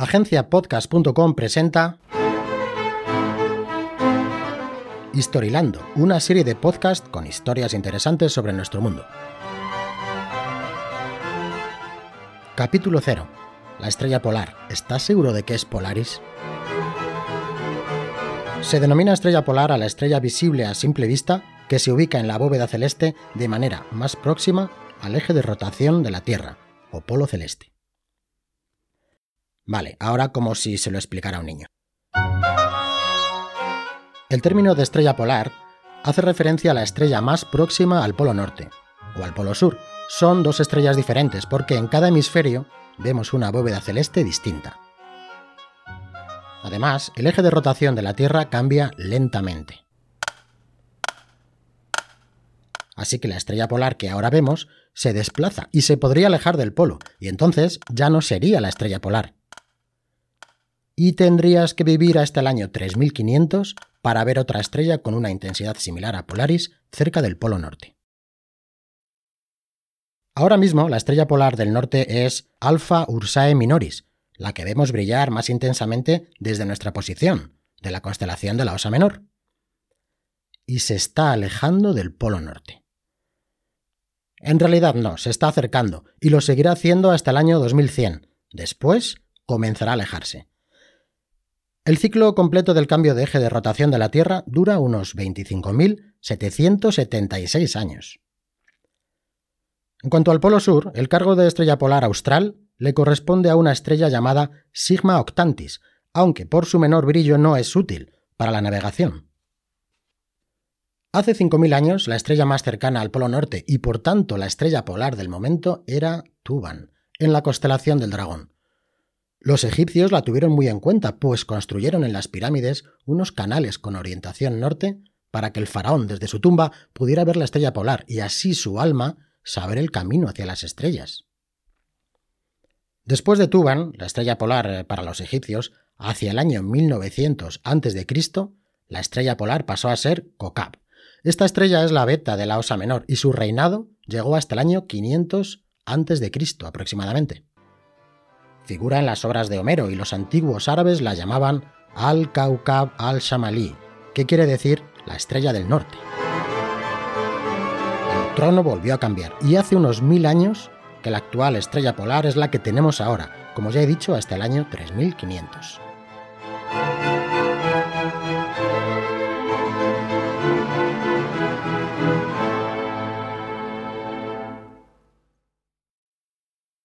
Agenciapodcast.com presenta Historilando, una serie de podcasts con historias interesantes sobre nuestro mundo. Capítulo 0. La estrella polar. ¿Estás seguro de que es Polaris? Se denomina estrella polar a la estrella visible a simple vista que se ubica en la bóveda celeste de manera más próxima al eje de rotación de la Tierra, o polo celeste. Vale, ahora como si se lo explicara a un niño. El término de estrella polar hace referencia a la estrella más próxima al polo norte o al polo sur. Son dos estrellas diferentes porque en cada hemisferio vemos una bóveda celeste distinta. Además, el eje de rotación de la Tierra cambia lentamente. Así que la estrella polar que ahora vemos se desplaza y se podría alejar del polo, y entonces ya no sería la estrella polar, y tendrías que vivir hasta el año 3500 para ver otra estrella con una intensidad similar a Polaris cerca del Polo Norte. Ahora mismo la estrella polar del norte es Alpha Ursae Minoris, la que vemos brillar más intensamente desde nuestra posición, de la constelación de la Osa Menor. Y se está alejando del Polo Norte. En realidad no, se está acercando, y lo seguirá haciendo hasta el año 2100. Después comenzará a alejarse. El ciclo completo del cambio de eje de rotación de la Tierra dura unos 25.776 años. En cuanto al polo sur, el cargo de estrella polar austral le corresponde a una estrella llamada Sigma Octantis, aunque por su menor brillo no es útil para la navegación. Hace 5.000 años, la estrella más cercana al polo norte y por tanto la estrella polar del momento era Tuban, en la constelación del dragón. Los egipcios la tuvieron muy en cuenta, pues construyeron en las pirámides unos canales con orientación norte para que el faraón desde su tumba pudiera ver la estrella polar y así su alma saber el camino hacia las estrellas. Después de Tuban, la estrella polar eh, para los egipcios, hacia el año 1900 a.C., la estrella polar pasó a ser Kokab. Esta estrella es la beta de la Osa Menor y su reinado llegó hasta el año 500 a.C. aproximadamente figura en las obras de Homero y los antiguos árabes la llamaban Al-Kaukab al-Shamali, que quiere decir la estrella del norte. El trono volvió a cambiar y hace unos mil años que la actual estrella polar es la que tenemos ahora, como ya he dicho, hasta el año 3500.